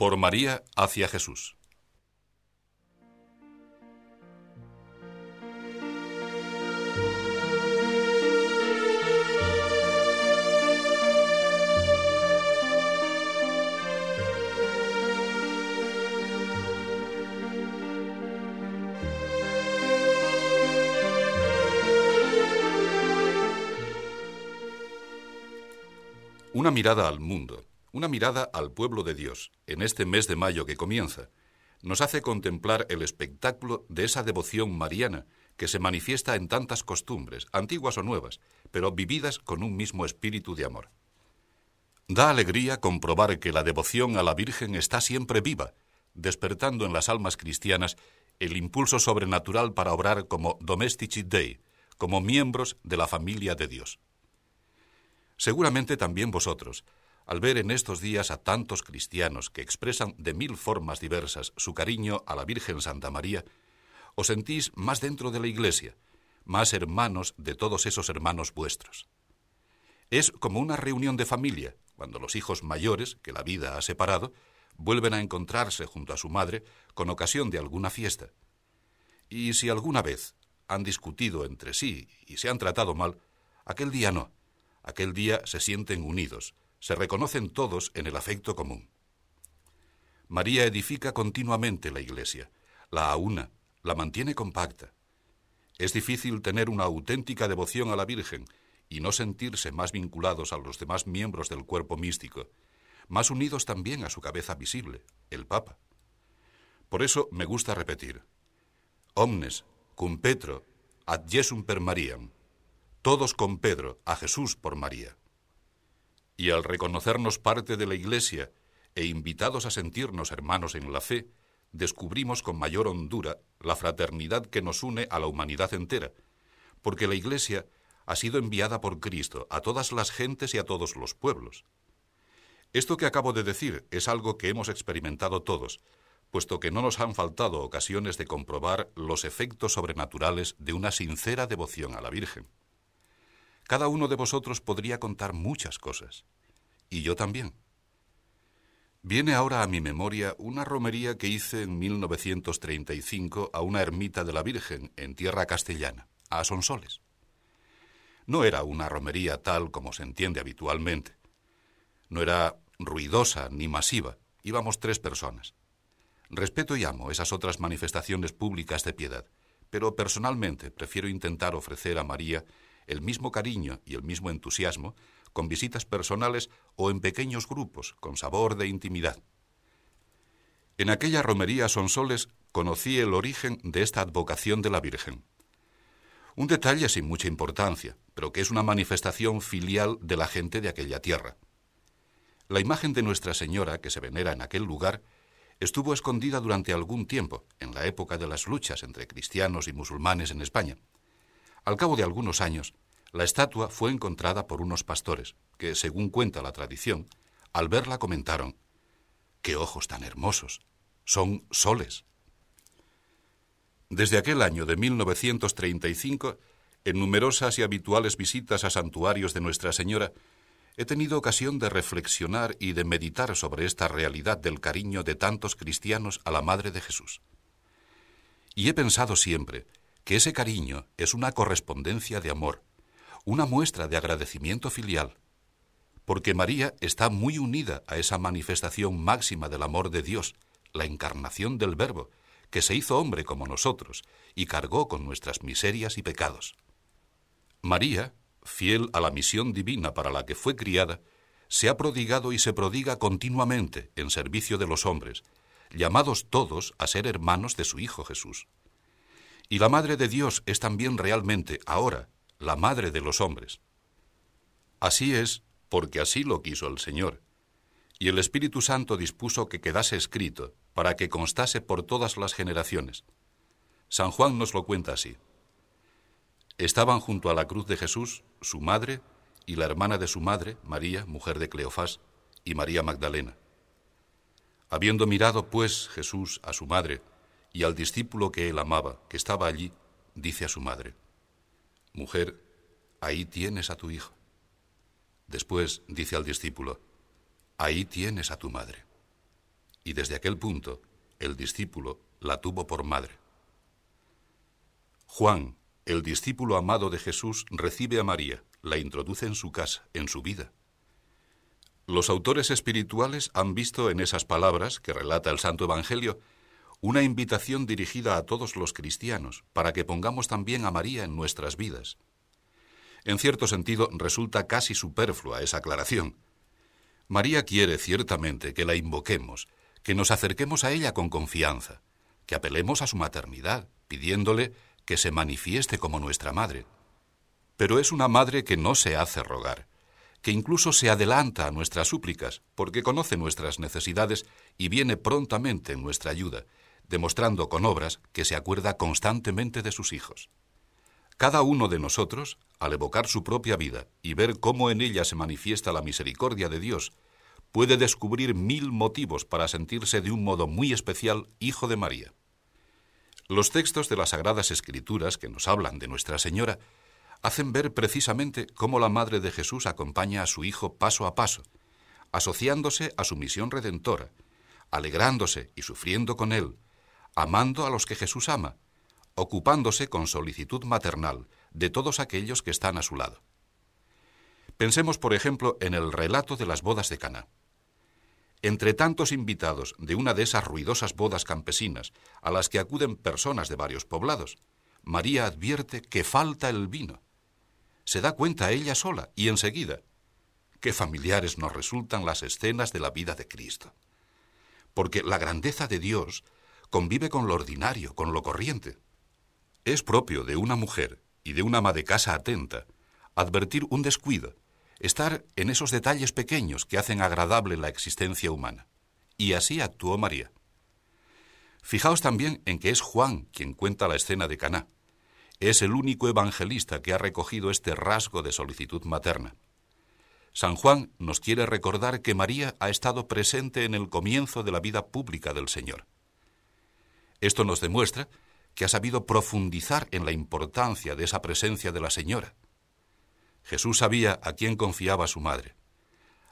Por María hacia Jesús. Una mirada al mundo, una mirada al pueblo de Dios, en este mes de mayo que comienza, nos hace contemplar el espectáculo de esa devoción mariana que se manifiesta en tantas costumbres, antiguas o nuevas, pero vividas con un mismo espíritu de amor. Da alegría comprobar que la devoción a la Virgen está siempre viva, despertando en las almas cristianas el impulso sobrenatural para obrar como domestici Dei, como miembros de la familia de Dios. Seguramente también vosotros, al ver en estos días a tantos cristianos que expresan de mil formas diversas su cariño a la Virgen Santa María, os sentís más dentro de la Iglesia, más hermanos de todos esos hermanos vuestros. Es como una reunión de familia, cuando los hijos mayores, que la vida ha separado, vuelven a encontrarse junto a su madre con ocasión de alguna fiesta. Y si alguna vez han discutido entre sí y se han tratado mal, aquel día no, Aquel día se sienten unidos, se reconocen todos en el afecto común. María edifica continuamente la Iglesia, la aúna, la mantiene compacta. Es difícil tener una auténtica devoción a la Virgen y no sentirse más vinculados a los demás miembros del cuerpo místico, más unidos también a su cabeza visible, el Papa. Por eso me gusta repetir, omnes cum Petro ad Jesum per Mariam todos con Pedro, a Jesús por María. Y al reconocernos parte de la Iglesia e invitados a sentirnos hermanos en la fe, descubrimos con mayor hondura la fraternidad que nos une a la humanidad entera, porque la Iglesia ha sido enviada por Cristo a todas las gentes y a todos los pueblos. Esto que acabo de decir es algo que hemos experimentado todos, puesto que no nos han faltado ocasiones de comprobar los efectos sobrenaturales de una sincera devoción a la Virgen. Cada uno de vosotros podría contar muchas cosas, y yo también. Viene ahora a mi memoria una romería que hice en 1935 a una ermita de la Virgen en tierra castellana, a Sonsoles. No era una romería tal como se entiende habitualmente. No era ruidosa ni masiva, íbamos tres personas. Respeto y amo esas otras manifestaciones públicas de piedad, pero personalmente prefiero intentar ofrecer a María el mismo cariño y el mismo entusiasmo con visitas personales o en pequeños grupos con sabor de intimidad. En aquella romería Sonsoles conocí el origen de esta advocación de la Virgen. Un detalle sin mucha importancia, pero que es una manifestación filial de la gente de aquella tierra. La imagen de Nuestra Señora, que se venera en aquel lugar, estuvo escondida durante algún tiempo, en la época de las luchas entre cristianos y musulmanes en España. Al cabo de algunos años, la estatua fue encontrada por unos pastores, que, según cuenta la tradición, al verla comentaron, ¡Qué ojos tan hermosos! Son soles. Desde aquel año de 1935, en numerosas y habituales visitas a santuarios de Nuestra Señora, he tenido ocasión de reflexionar y de meditar sobre esta realidad del cariño de tantos cristianos a la Madre de Jesús. Y he pensado siempre que ese cariño es una correspondencia de amor, una muestra de agradecimiento filial, porque María está muy unida a esa manifestación máxima del amor de Dios, la encarnación del Verbo, que se hizo hombre como nosotros y cargó con nuestras miserias y pecados. María, fiel a la misión divina para la que fue criada, se ha prodigado y se prodiga continuamente en servicio de los hombres, llamados todos a ser hermanos de su Hijo Jesús. Y la Madre de Dios es también realmente, ahora, la Madre de los hombres. Así es, porque así lo quiso el Señor. Y el Espíritu Santo dispuso que quedase escrito, para que constase por todas las generaciones. San Juan nos lo cuenta así. Estaban junto a la cruz de Jesús su madre y la hermana de su madre, María, mujer de Cleofás, y María Magdalena. Habiendo mirado, pues, Jesús a su madre, y al discípulo que él amaba, que estaba allí, dice a su madre, Mujer, ahí tienes a tu hijo. Después dice al discípulo, Ahí tienes a tu madre. Y desde aquel punto, el discípulo la tuvo por madre. Juan, el discípulo amado de Jesús, recibe a María, la introduce en su casa, en su vida. Los autores espirituales han visto en esas palabras que relata el Santo Evangelio una invitación dirigida a todos los cristianos para que pongamos también a María en nuestras vidas. En cierto sentido, resulta casi superflua esa aclaración. María quiere ciertamente que la invoquemos, que nos acerquemos a ella con confianza, que apelemos a su maternidad, pidiéndole que se manifieste como nuestra madre. Pero es una madre que no se hace rogar, que incluso se adelanta a nuestras súplicas, porque conoce nuestras necesidades y viene prontamente en nuestra ayuda, demostrando con obras que se acuerda constantemente de sus hijos. Cada uno de nosotros, al evocar su propia vida y ver cómo en ella se manifiesta la misericordia de Dios, puede descubrir mil motivos para sentirse de un modo muy especial hijo de María. Los textos de las Sagradas Escrituras que nos hablan de Nuestra Señora hacen ver precisamente cómo la Madre de Jesús acompaña a su Hijo paso a paso, asociándose a su misión redentora, alegrándose y sufriendo con Él, amando a los que Jesús ama, ocupándose con solicitud maternal de todos aquellos que están a su lado. Pensemos, por ejemplo, en el relato de las bodas de Caná. Entre tantos invitados de una de esas ruidosas bodas campesinas a las que acuden personas de varios poblados, María advierte que falta el vino. Se da cuenta ella sola y enseguida. Qué familiares nos resultan las escenas de la vida de Cristo. Porque la grandeza de Dios convive con lo ordinario, con lo corriente. Es propio de una mujer y de una ama de casa atenta advertir un descuido, estar en esos detalles pequeños que hacen agradable la existencia humana. Y así actuó María. Fijaos también en que es Juan quien cuenta la escena de Caná. Es el único evangelista que ha recogido este rasgo de solicitud materna. San Juan nos quiere recordar que María ha estado presente en el comienzo de la vida pública del Señor. Esto nos demuestra que ha sabido profundizar en la importancia de esa presencia de la Señora. Jesús sabía a quién confiaba su madre,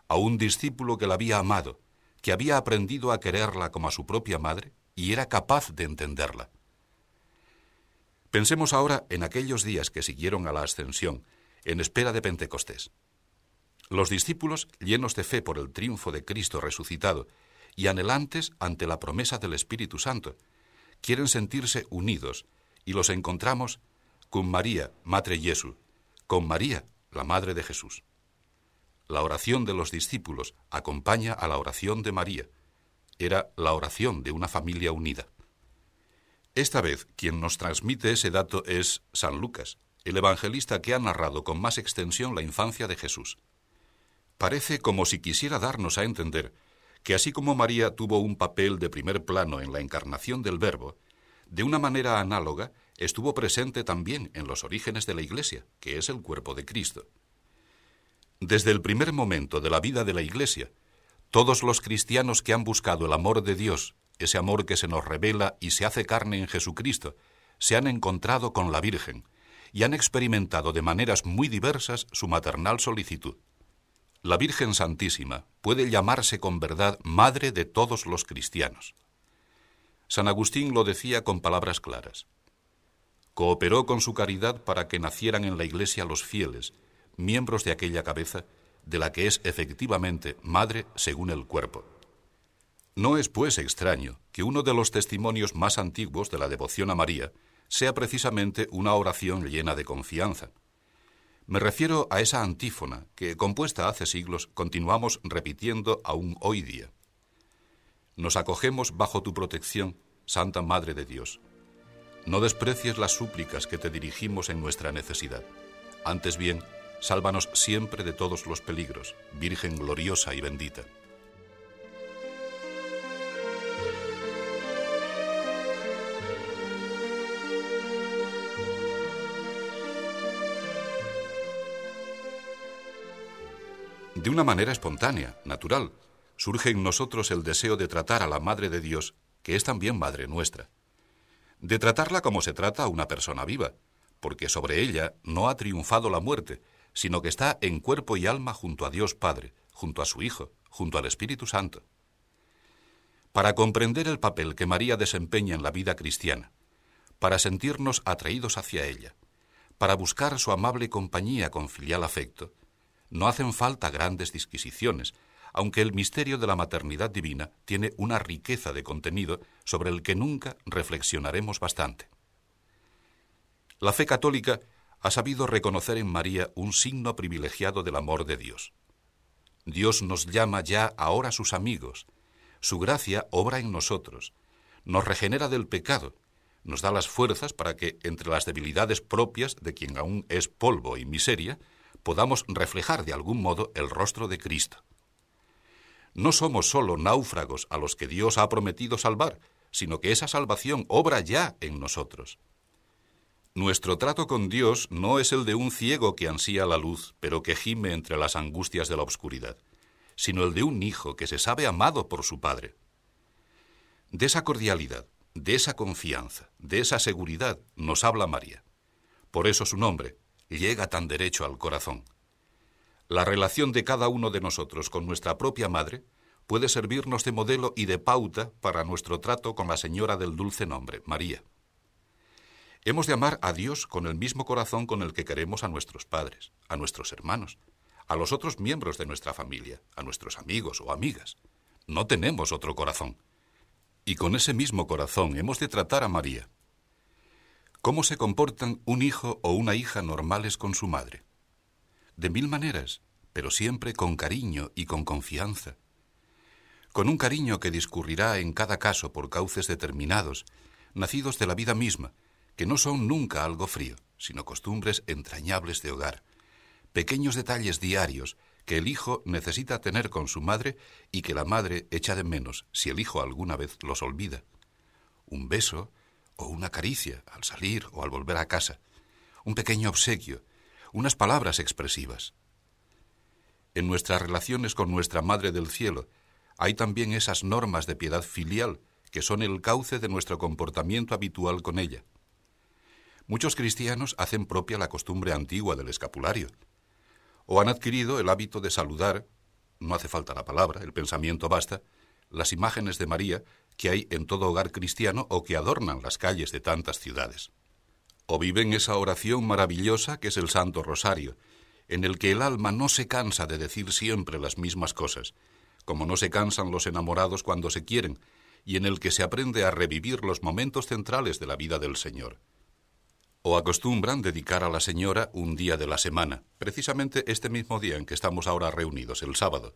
a un discípulo que la había amado, que había aprendido a quererla como a su propia madre y era capaz de entenderla. Pensemos ahora en aquellos días que siguieron a la ascensión, en espera de Pentecostés. Los discípulos, llenos de fe por el triunfo de Cristo resucitado y anhelantes ante la promesa del Espíritu Santo, quieren sentirse unidos y los encontramos con María, Madre Jesús, con María, la Madre de Jesús. La oración de los discípulos acompaña a la oración de María. Era la oración de una familia unida. Esta vez quien nos transmite ese dato es San Lucas, el evangelista que ha narrado con más extensión la infancia de Jesús. Parece como si quisiera darnos a entender que así como María tuvo un papel de primer plano en la encarnación del Verbo, de una manera análoga estuvo presente también en los orígenes de la Iglesia, que es el cuerpo de Cristo. Desde el primer momento de la vida de la Iglesia, todos los cristianos que han buscado el amor de Dios, ese amor que se nos revela y se hace carne en Jesucristo, se han encontrado con la Virgen y han experimentado de maneras muy diversas su maternal solicitud. La Virgen Santísima puede llamarse con verdad Madre de todos los cristianos. San Agustín lo decía con palabras claras. Cooperó con su caridad para que nacieran en la Iglesia los fieles, miembros de aquella cabeza, de la que es efectivamente madre según el cuerpo. No es, pues, extraño que uno de los testimonios más antiguos de la devoción a María sea precisamente una oración llena de confianza. Me refiero a esa antífona que, compuesta hace siglos, continuamos repitiendo aún hoy día. Nos acogemos bajo tu protección, Santa Madre de Dios. No desprecies las súplicas que te dirigimos en nuestra necesidad. Antes bien, sálvanos siempre de todos los peligros, Virgen gloriosa y bendita. De una manera espontánea, natural, surge en nosotros el deseo de tratar a la Madre de Dios, que es también Madre nuestra. De tratarla como se trata a una persona viva, porque sobre ella no ha triunfado la muerte, sino que está en cuerpo y alma junto a Dios Padre, junto a su Hijo, junto al Espíritu Santo. para comprender el papel que María desempeña en la vida cristiana, para sentirnos atraídos hacia ella, para buscar su amable compañía con filial afecto, no hacen falta grandes disquisiciones, aunque el misterio de la maternidad divina tiene una riqueza de contenido sobre el que nunca reflexionaremos bastante. La fe católica ha sabido reconocer en María un signo privilegiado del amor de Dios. Dios nos llama ya ahora sus amigos, su gracia obra en nosotros, nos regenera del pecado, nos da las fuerzas para que, entre las debilidades propias de quien aún es polvo y miseria, podamos reflejar de algún modo el rostro de Cristo. No somos sólo náufragos a los que Dios ha prometido salvar, sino que esa salvación obra ya en nosotros. Nuestro trato con Dios no es el de un ciego que ansía la luz, pero que gime entre las angustias de la oscuridad sino el de un hijo que se sabe amado por su padre. De esa cordialidad, de esa confianza, de esa seguridad nos habla María. Por eso su nombre llega tan derecho al corazón. La relación de cada uno de nosotros con nuestra propia madre puede servirnos de modelo y de pauta para nuestro trato con la Señora del dulce nombre, María. Hemos de amar a Dios con el mismo corazón con el que queremos a nuestros padres, a nuestros hermanos, a los otros miembros de nuestra familia, a nuestros amigos o amigas. No tenemos otro corazón. Y con ese mismo corazón hemos de tratar a María. ¿Cómo se comportan un hijo o una hija normales con su madre? De mil maneras, pero siempre con cariño y con confianza. Con un cariño que discurrirá en cada caso por cauces determinados, nacidos de la vida misma, que no son nunca algo frío, sino costumbres entrañables de hogar, pequeños detalles diarios que el hijo necesita tener con su madre y que la madre echa de menos si el hijo alguna vez los olvida. Un beso o una caricia al salir o al volver a casa, un pequeño obsequio, unas palabras expresivas. En nuestras relaciones con nuestra Madre del Cielo hay también esas normas de piedad filial que son el cauce de nuestro comportamiento habitual con ella. Muchos cristianos hacen propia la costumbre antigua del escapulario, o han adquirido el hábito de saludar, no hace falta la palabra, el pensamiento basta, las imágenes de María que hay en todo hogar cristiano o que adornan las calles de tantas ciudades. O viven esa oración maravillosa que es el Santo Rosario, en el que el alma no se cansa de decir siempre las mismas cosas, como no se cansan los enamorados cuando se quieren, y en el que se aprende a revivir los momentos centrales de la vida del Señor o acostumbran dedicar a la señora un día de la semana, precisamente este mismo día en que estamos ahora reunidos, el sábado,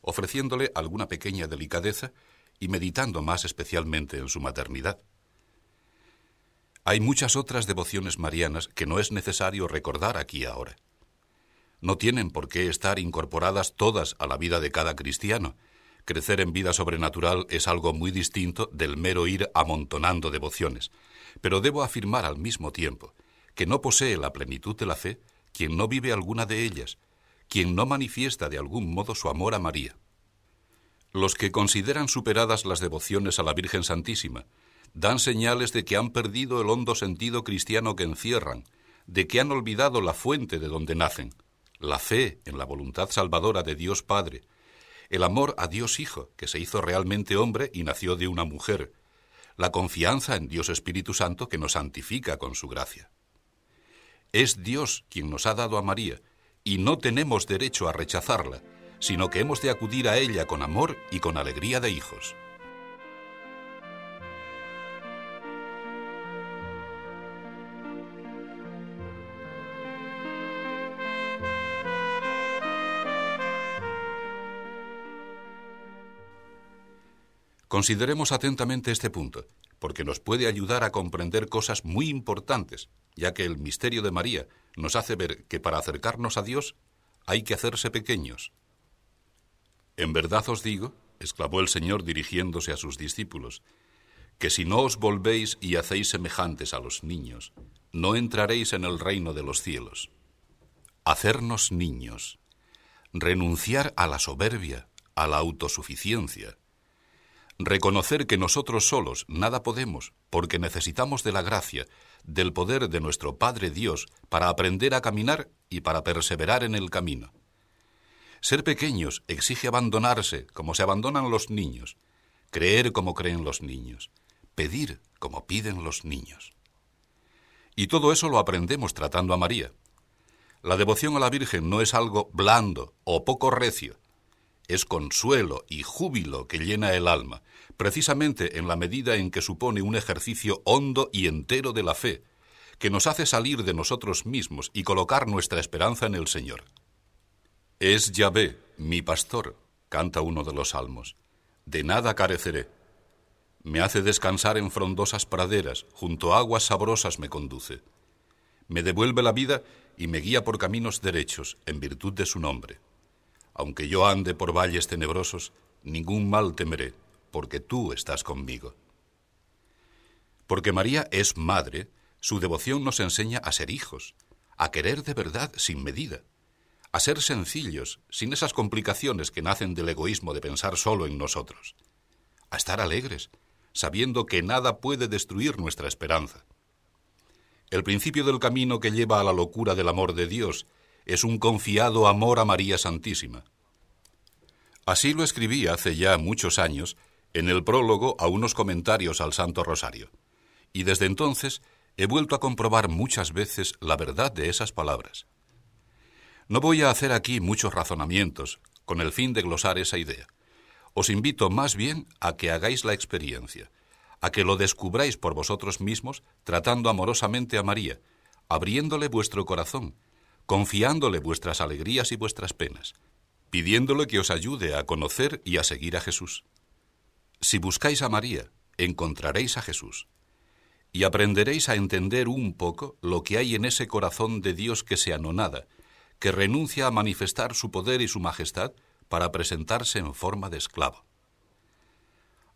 ofreciéndole alguna pequeña delicadeza y meditando más especialmente en su maternidad. Hay muchas otras devociones marianas que no es necesario recordar aquí ahora. No tienen por qué estar incorporadas todas a la vida de cada cristiano. Crecer en vida sobrenatural es algo muy distinto del mero ir amontonando devociones pero debo afirmar al mismo tiempo que no posee la plenitud de la fe quien no vive alguna de ellas, quien no manifiesta de algún modo su amor a María. Los que consideran superadas las devociones a la Virgen Santísima dan señales de que han perdido el hondo sentido cristiano que encierran, de que han olvidado la fuente de donde nacen, la fe en la voluntad salvadora de Dios Padre, el amor a Dios Hijo, que se hizo realmente hombre y nació de una mujer, la confianza en Dios Espíritu Santo que nos santifica con su gracia. Es Dios quien nos ha dado a María, y no tenemos derecho a rechazarla, sino que hemos de acudir a ella con amor y con alegría de hijos. Consideremos atentamente este punto, porque nos puede ayudar a comprender cosas muy importantes, ya que el misterio de María nos hace ver que para acercarnos a Dios hay que hacerse pequeños. En verdad os digo, exclamó el Señor dirigiéndose a sus discípulos, que si no os volvéis y hacéis semejantes a los niños, no entraréis en el reino de los cielos. Hacernos niños, renunciar a la soberbia, a la autosuficiencia, Reconocer que nosotros solos nada podemos, porque necesitamos de la gracia, del poder de nuestro Padre Dios para aprender a caminar y para perseverar en el camino. Ser pequeños exige abandonarse como se abandonan los niños, creer como creen los niños, pedir como piden los niños. Y todo eso lo aprendemos tratando a María. La devoción a la Virgen no es algo blando o poco recio, es consuelo y júbilo que llena el alma, precisamente en la medida en que supone un ejercicio hondo y entero de la fe, que nos hace salir de nosotros mismos y colocar nuestra esperanza en el Señor. Es Yahvé, mi pastor, canta uno de los salmos. De nada careceré. Me hace descansar en frondosas praderas, junto a aguas sabrosas me conduce. Me devuelve la vida y me guía por caminos derechos, en virtud de su nombre. Aunque yo ande por valles tenebrosos, ningún mal temeré, porque tú estás conmigo. Porque María es madre, su devoción nos enseña a ser hijos, a querer de verdad sin medida, a ser sencillos, sin esas complicaciones que nacen del egoísmo de pensar solo en nosotros, a estar alegres, sabiendo que nada puede destruir nuestra esperanza. El principio del camino que lleva a la locura del amor de Dios es un confiado amor a María Santísima. Así lo escribí hace ya muchos años en el prólogo a unos comentarios al Santo Rosario, y desde entonces he vuelto a comprobar muchas veces la verdad de esas palabras. No voy a hacer aquí muchos razonamientos con el fin de glosar esa idea. Os invito más bien a que hagáis la experiencia, a que lo descubráis por vosotros mismos tratando amorosamente a María, abriéndole vuestro corazón, confiándole vuestras alegrías y vuestras penas, pidiéndole que os ayude a conocer y a seguir a Jesús. Si buscáis a María, encontraréis a Jesús y aprenderéis a entender un poco lo que hay en ese corazón de Dios que se anonada, que renuncia a manifestar su poder y su majestad para presentarse en forma de esclavo.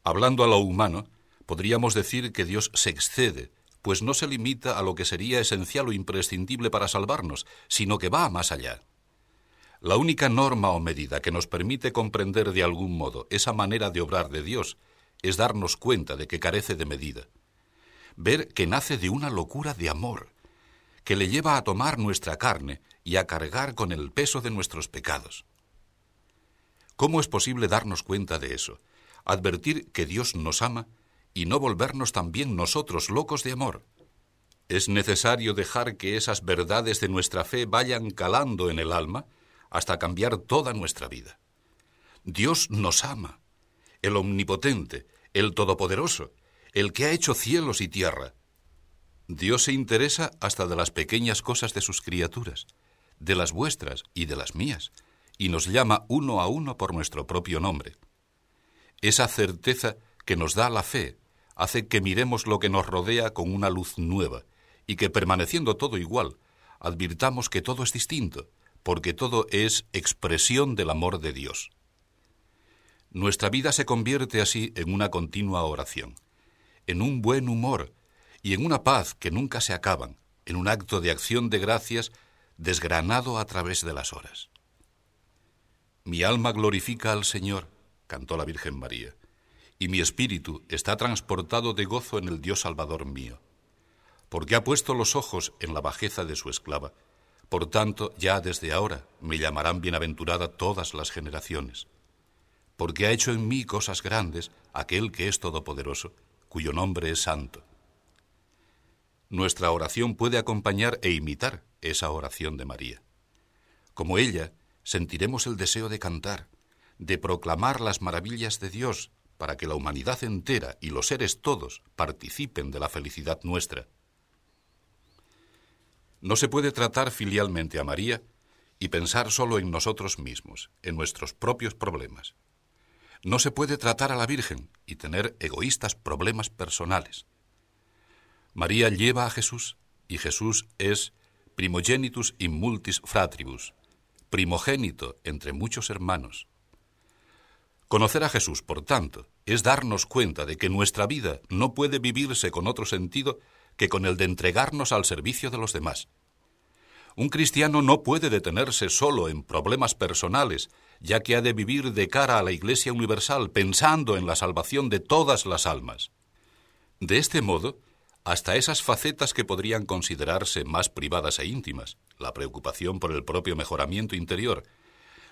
Hablando a lo humano, podríamos decir que Dios se excede, pues no se limita a lo que sería esencial o imprescindible para salvarnos, sino que va más allá. La única norma o medida que nos permite comprender de algún modo esa manera de obrar de Dios es darnos cuenta de que carece de medida. Ver que nace de una locura de amor, que le lleva a tomar nuestra carne y a cargar con el peso de nuestros pecados. ¿Cómo es posible darnos cuenta de eso? Advertir que Dios nos ama y no volvernos también nosotros locos de amor. Es necesario dejar que esas verdades de nuestra fe vayan calando en el alma hasta cambiar toda nuestra vida. Dios nos ama, el omnipotente, el todopoderoso, el que ha hecho cielos y tierra. Dios se interesa hasta de las pequeñas cosas de sus criaturas, de las vuestras y de las mías, y nos llama uno a uno por nuestro propio nombre. Esa certeza que nos da la fe hace que miremos lo que nos rodea con una luz nueva, y que permaneciendo todo igual, advirtamos que todo es distinto, porque todo es expresión del amor de Dios. Nuestra vida se convierte así en una continua oración, en un buen humor y en una paz que nunca se acaban, en un acto de acción de gracias desgranado a través de las horas. Mi alma glorifica al Señor, cantó la Virgen María, y mi espíritu está transportado de gozo en el Dios Salvador mío, porque ha puesto los ojos en la bajeza de su esclava, por tanto, ya desde ahora me llamarán bienaventurada todas las generaciones, porque ha hecho en mí cosas grandes aquel que es todopoderoso, cuyo nombre es santo. Nuestra oración puede acompañar e imitar esa oración de María. Como ella, sentiremos el deseo de cantar, de proclamar las maravillas de Dios, para que la humanidad entera y los seres todos participen de la felicidad nuestra. No se puede tratar filialmente a María y pensar solo en nosotros mismos, en nuestros propios problemas. No se puede tratar a la Virgen y tener egoístas problemas personales. María lleva a Jesús y Jesús es primogenitus in multis fratribus, primogénito entre muchos hermanos. Conocer a Jesús, por tanto, es darnos cuenta de que nuestra vida no puede vivirse con otro sentido que con el de entregarnos al servicio de los demás. Un cristiano no puede detenerse solo en problemas personales, ya que ha de vivir de cara a la Iglesia Universal pensando en la salvación de todas las almas. De este modo, hasta esas facetas que podrían considerarse más privadas e íntimas, la preocupación por el propio mejoramiento interior,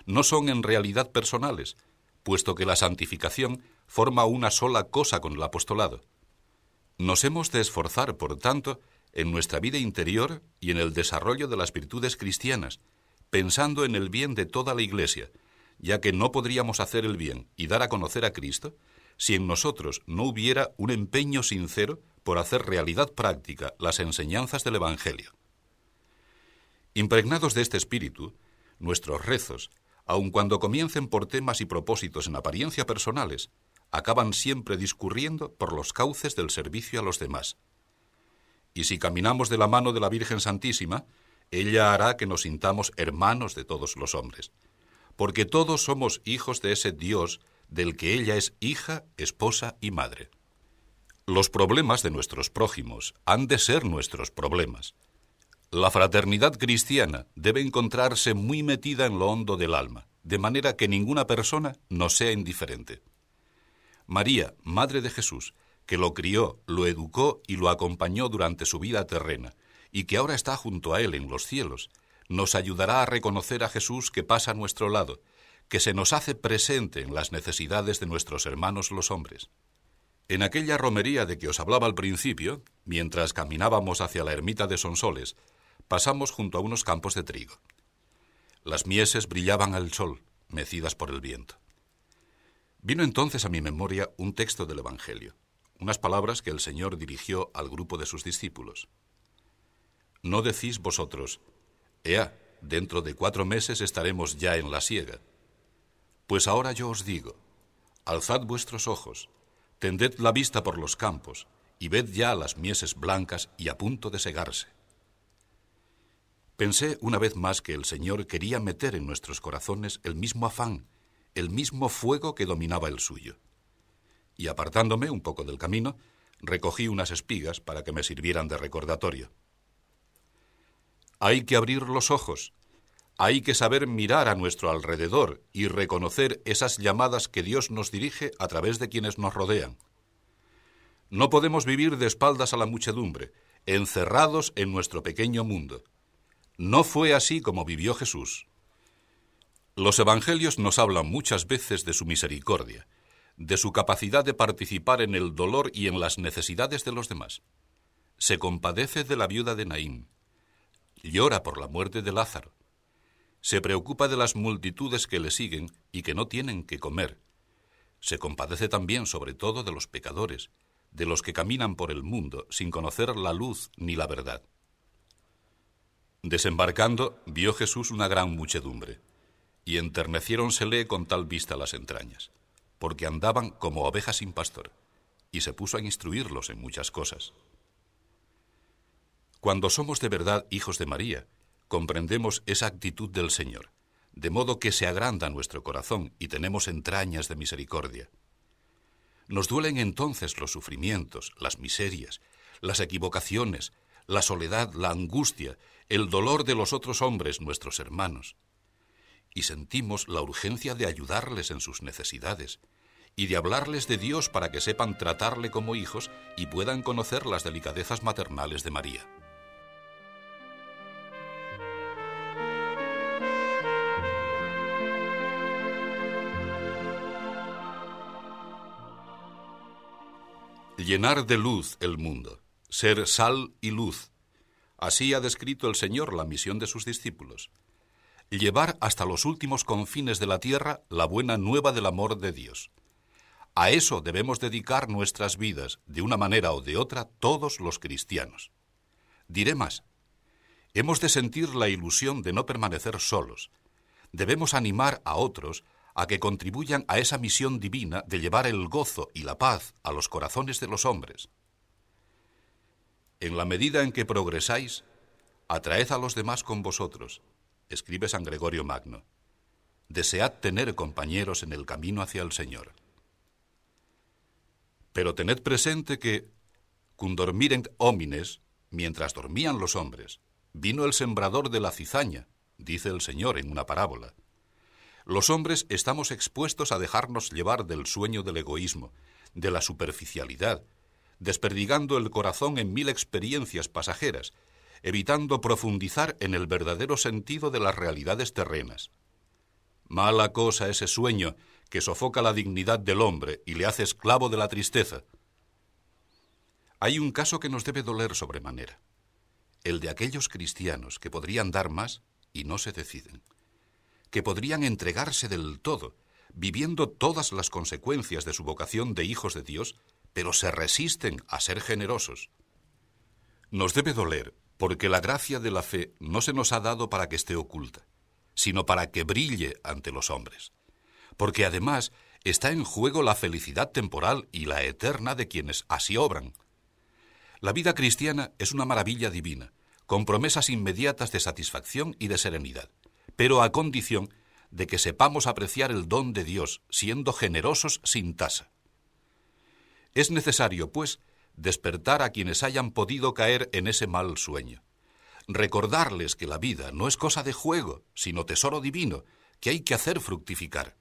no son en realidad personales, puesto que la santificación forma una sola cosa con el apostolado. Nos hemos de esforzar, por tanto, en nuestra vida interior y en el desarrollo de las virtudes cristianas, pensando en el bien de toda la Iglesia, ya que no podríamos hacer el bien y dar a conocer a Cristo si en nosotros no hubiera un empeño sincero por hacer realidad práctica las enseñanzas del Evangelio. Impregnados de este espíritu, nuestros rezos, aun cuando comiencen por temas y propósitos en apariencia personales, acaban siempre discurriendo por los cauces del servicio a los demás. Y si caminamos de la mano de la Virgen Santísima, ella hará que nos sintamos hermanos de todos los hombres, porque todos somos hijos de ese Dios del que ella es hija, esposa y madre. Los problemas de nuestros prójimos han de ser nuestros problemas. La fraternidad cristiana debe encontrarse muy metida en lo hondo del alma, de manera que ninguna persona nos sea indiferente. María, Madre de Jesús, que lo crió, lo educó y lo acompañó durante su vida terrena, y que ahora está junto a Él en los cielos, nos ayudará a reconocer a Jesús que pasa a nuestro lado, que se nos hace presente en las necesidades de nuestros hermanos los hombres. En aquella romería de que os hablaba al principio, mientras caminábamos hacia la ermita de Sonsoles, pasamos junto a unos campos de trigo. Las mieses brillaban al sol, mecidas por el viento. Vino entonces a mi memoria un texto del Evangelio, unas palabras que el Señor dirigió al grupo de sus discípulos. No decís vosotros, Ea, dentro de cuatro meses estaremos ya en la siega. Pues ahora yo os digo, alzad vuestros ojos, tended la vista por los campos, y ved ya las mieses blancas y a punto de segarse. Pensé una vez más que el Señor quería meter en nuestros corazones el mismo afán, el mismo fuego que dominaba el suyo. Y apartándome un poco del camino, recogí unas espigas para que me sirvieran de recordatorio. Hay que abrir los ojos, hay que saber mirar a nuestro alrededor y reconocer esas llamadas que Dios nos dirige a través de quienes nos rodean. No podemos vivir de espaldas a la muchedumbre, encerrados en nuestro pequeño mundo. No fue así como vivió Jesús. Los evangelios nos hablan muchas veces de su misericordia, de su capacidad de participar en el dolor y en las necesidades de los demás. Se compadece de la viuda de Naín, llora por la muerte de Lázaro, se preocupa de las multitudes que le siguen y que no tienen que comer. Se compadece también sobre todo de los pecadores, de los que caminan por el mundo sin conocer la luz ni la verdad. Desembarcando, vio Jesús una gran muchedumbre, y enterneciéronsele con tal vista las entrañas, porque andaban como ovejas sin pastor, y se puso a instruirlos en muchas cosas. Cuando somos de verdad hijos de María, comprendemos esa actitud del Señor, de modo que se agranda nuestro corazón y tenemos entrañas de misericordia. Nos duelen entonces los sufrimientos, las miserias, las equivocaciones, la soledad, la angustia, el dolor de los otros hombres, nuestros hermanos. Y sentimos la urgencia de ayudarles en sus necesidades y de hablarles de Dios para que sepan tratarle como hijos y puedan conocer las delicadezas maternales de María. Llenar de luz el mundo, ser sal y luz. Así ha descrito el Señor la misión de sus discípulos. Llevar hasta los últimos confines de la tierra la buena nueva del amor de Dios. A eso debemos dedicar nuestras vidas, de una manera o de otra, todos los cristianos. Diré más. Hemos de sentir la ilusión de no permanecer solos. Debemos animar a otros a que contribuyan a esa misión divina de llevar el gozo y la paz a los corazones de los hombres. En la medida en que progresáis, atraed a los demás con vosotros, escribe San Gregorio Magno. Desead tener compañeros en el camino hacia el Señor. Pero tened presente que, cum dormirent homines, mientras dormían los hombres, vino el sembrador de la cizaña, dice el Señor en una parábola los hombres estamos expuestos a dejarnos llevar del sueño del egoísmo, de la superficialidad, desperdigando el corazón en mil experiencias pasajeras, evitando profundizar en el verdadero sentido de las realidades terrenas. Mala cosa ese sueño que sofoca la dignidad del hombre y le hace esclavo de la tristeza. Hay un caso que nos debe doler sobremanera, el de aquellos cristianos que podrían dar más y no se deciden, que podrían entregarse del todo, viviendo todas las consecuencias de su vocación de hijos de Dios, pero se resisten a ser generosos. Nos debe doler porque la gracia de la fe no se nos ha dado para que esté oculta, sino para que brille ante los hombres, porque además está en juego la felicidad temporal y la eterna de quienes así obran. La vida cristiana es una maravilla divina, con promesas inmediatas de satisfacción y de serenidad, pero a condición de que sepamos apreciar el don de Dios, siendo generosos sin tasa. Es necesario, pues, despertar a quienes hayan podido caer en ese mal sueño. Recordarles que la vida no es cosa de juego, sino tesoro divino, que hay que hacer fructificar.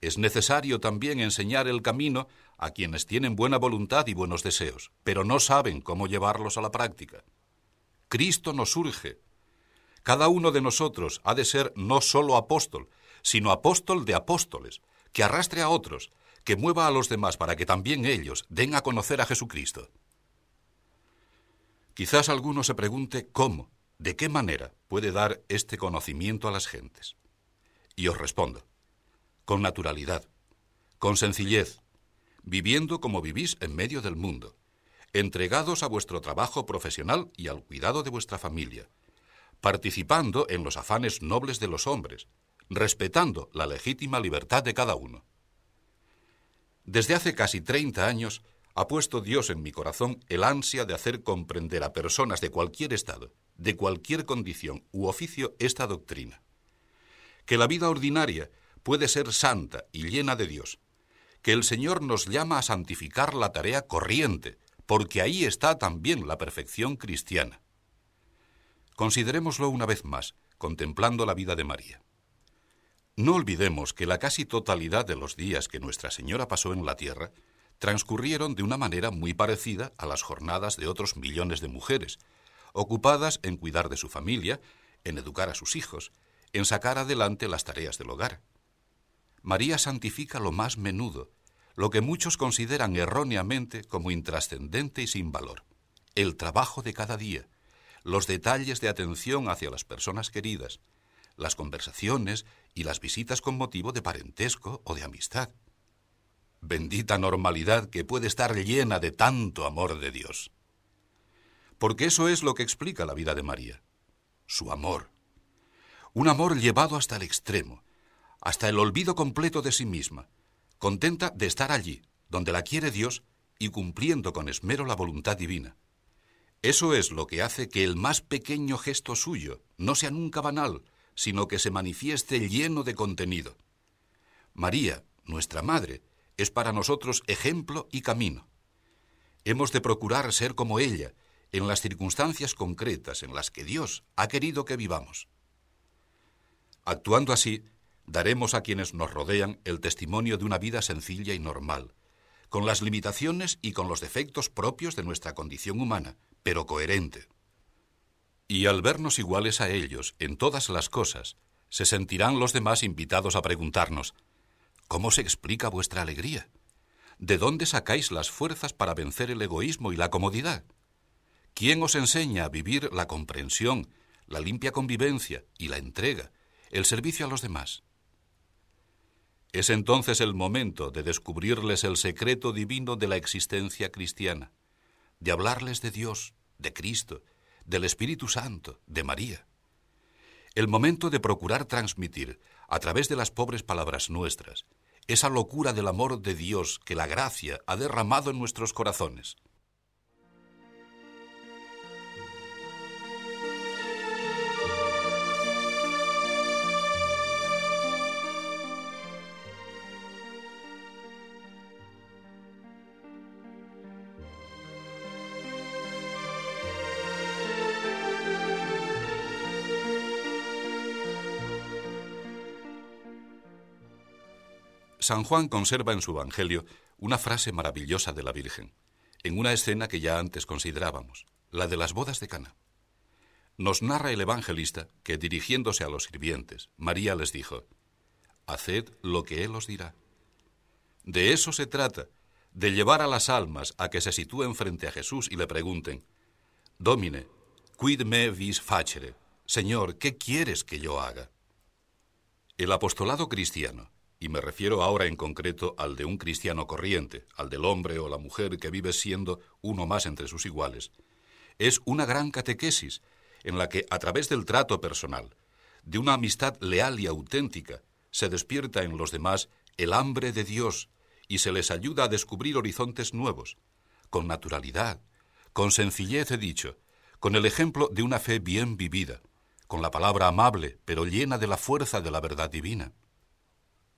Es necesario también enseñar el camino a quienes tienen buena voluntad y buenos deseos, pero no saben cómo llevarlos a la práctica. Cristo nos urge, cada uno de nosotros ha de ser no solo apóstol, sino apóstol de apóstoles, que arrastre a otros, que mueva a los demás para que también ellos den a conocer a Jesucristo. Quizás alguno se pregunte cómo, de qué manera puede dar este conocimiento a las gentes. Y os respondo, con naturalidad, con sencillez, viviendo como vivís en medio del mundo, entregados a vuestro trabajo profesional y al cuidado de vuestra familia, participando en los afanes nobles de los hombres, respetando la legítima libertad de cada uno. Desde hace casi 30 años ha puesto Dios en mi corazón el ansia de hacer comprender a personas de cualquier estado, de cualquier condición u oficio esta doctrina. Que la vida ordinaria puede ser santa y llena de Dios, que el Señor nos llama a santificar la tarea corriente, porque ahí está también la perfección cristiana. Considerémoslo una vez más, contemplando la vida de María. No olvidemos que la casi totalidad de los días que Nuestra Señora pasó en la tierra transcurrieron de una manera muy parecida a las jornadas de otros millones de mujeres, ocupadas en cuidar de su familia, en educar a sus hijos, en sacar adelante las tareas del hogar. María santifica lo más menudo, lo que muchos consideran erróneamente como intrascendente y sin valor, el trabajo de cada día, los detalles de atención hacia las personas queridas, las conversaciones y las visitas con motivo de parentesco o de amistad. Bendita normalidad que puede estar llena de tanto amor de Dios. Porque eso es lo que explica la vida de María, su amor. Un amor llevado hasta el extremo, hasta el olvido completo de sí misma, contenta de estar allí, donde la quiere Dios y cumpliendo con esmero la voluntad divina. Eso es lo que hace que el más pequeño gesto suyo no sea nunca banal, sino que se manifieste lleno de contenido. María, nuestra Madre, es para nosotros ejemplo y camino. Hemos de procurar ser como ella en las circunstancias concretas en las que Dios ha querido que vivamos. Actuando así, daremos a quienes nos rodean el testimonio de una vida sencilla y normal, con las limitaciones y con los defectos propios de nuestra condición humana, pero coherente. Y al vernos iguales a ellos en todas las cosas, se sentirán los demás invitados a preguntarnos, ¿cómo se explica vuestra alegría? ¿De dónde sacáis las fuerzas para vencer el egoísmo y la comodidad? ¿Quién os enseña a vivir la comprensión, la limpia convivencia y la entrega, el servicio a los demás? Es entonces el momento de descubrirles el secreto divino de la existencia cristiana, de hablarles de Dios, de Cristo, del Espíritu Santo, de María. El momento de procurar transmitir, a través de las pobres palabras nuestras, esa locura del amor de Dios que la gracia ha derramado en nuestros corazones. San Juan conserva en su Evangelio una frase maravillosa de la Virgen, en una escena que ya antes considerábamos, la de las bodas de Cana. Nos narra el evangelista que, dirigiéndose a los sirvientes, María les dijo: haced lo que Él os dirá. De eso se trata, de llevar a las almas a que se sitúen frente a Jesús y le pregunten, Domine, quid me vis facere? Señor, ¿qué quieres que yo haga? El apostolado cristiano, y me refiero ahora en concreto al de un cristiano corriente, al del hombre o la mujer que vive siendo uno más entre sus iguales, es una gran catequesis en la que a través del trato personal, de una amistad leal y auténtica, se despierta en los demás el hambre de Dios y se les ayuda a descubrir horizontes nuevos, con naturalidad, con sencillez he dicho, con el ejemplo de una fe bien vivida, con la palabra amable, pero llena de la fuerza de la verdad divina.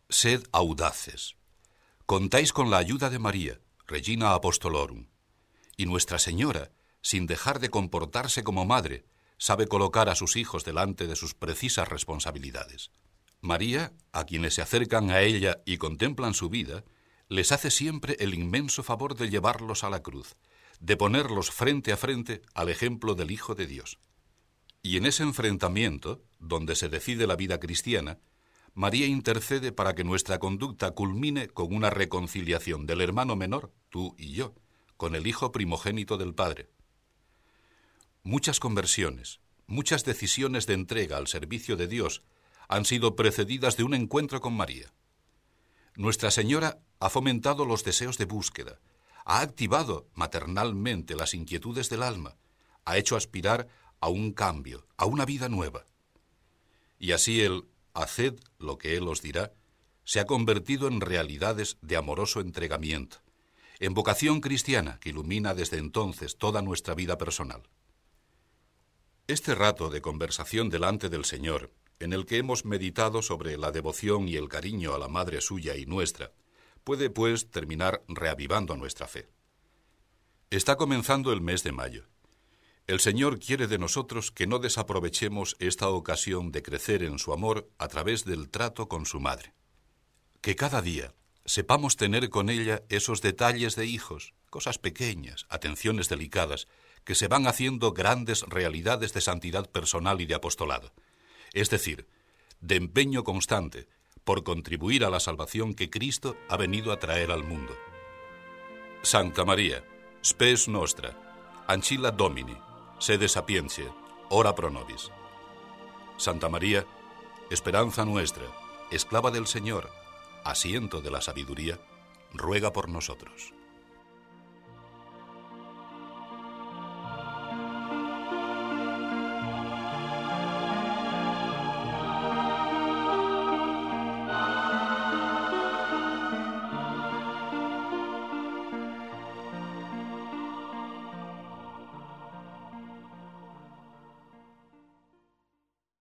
Sed audaces. Contáis con la ayuda de María, Regina Apostolorum, y Nuestra Señora, sin dejar de comportarse como madre, sabe colocar a sus hijos delante de sus precisas responsabilidades. María, a quienes se acercan a ella y contemplan su vida, les hace siempre el inmenso favor de llevarlos a la cruz, de ponerlos frente a frente al ejemplo del Hijo de Dios. Y en ese enfrentamiento, donde se decide la vida cristiana, María intercede para que nuestra conducta culmine con una reconciliación del hermano menor, tú y yo, con el Hijo primogénito del Padre. Muchas conversiones, muchas decisiones de entrega al servicio de Dios han sido precedidas de un encuentro con María. Nuestra Señora ha fomentado los deseos de búsqueda, ha activado maternalmente las inquietudes del alma, ha hecho aspirar a un cambio, a una vida nueva. Y así el haced lo que Él os dirá se ha convertido en realidades de amoroso entregamiento, en vocación cristiana que ilumina desde entonces toda nuestra vida personal. Este rato de conversación delante del Señor, en el que hemos meditado sobre la devoción y el cariño a la Madre suya y nuestra, puede, pues, terminar reavivando nuestra fe. Está comenzando el mes de mayo. El Señor quiere de nosotros que no desaprovechemos esta ocasión de crecer en su amor a través del trato con su Madre. Que cada día sepamos tener con ella esos detalles de hijos, cosas pequeñas, atenciones delicadas, que se van haciendo grandes realidades de santidad personal y de apostolado, es decir, de empeño constante por contribuir a la salvación que Cristo ha venido a traer al mundo. Santa María, spes nostra, ancilla Domini, sede sapientiae, ora pro nobis. Santa María, esperanza nuestra, esclava del Señor, asiento de la sabiduría, ruega por nosotros.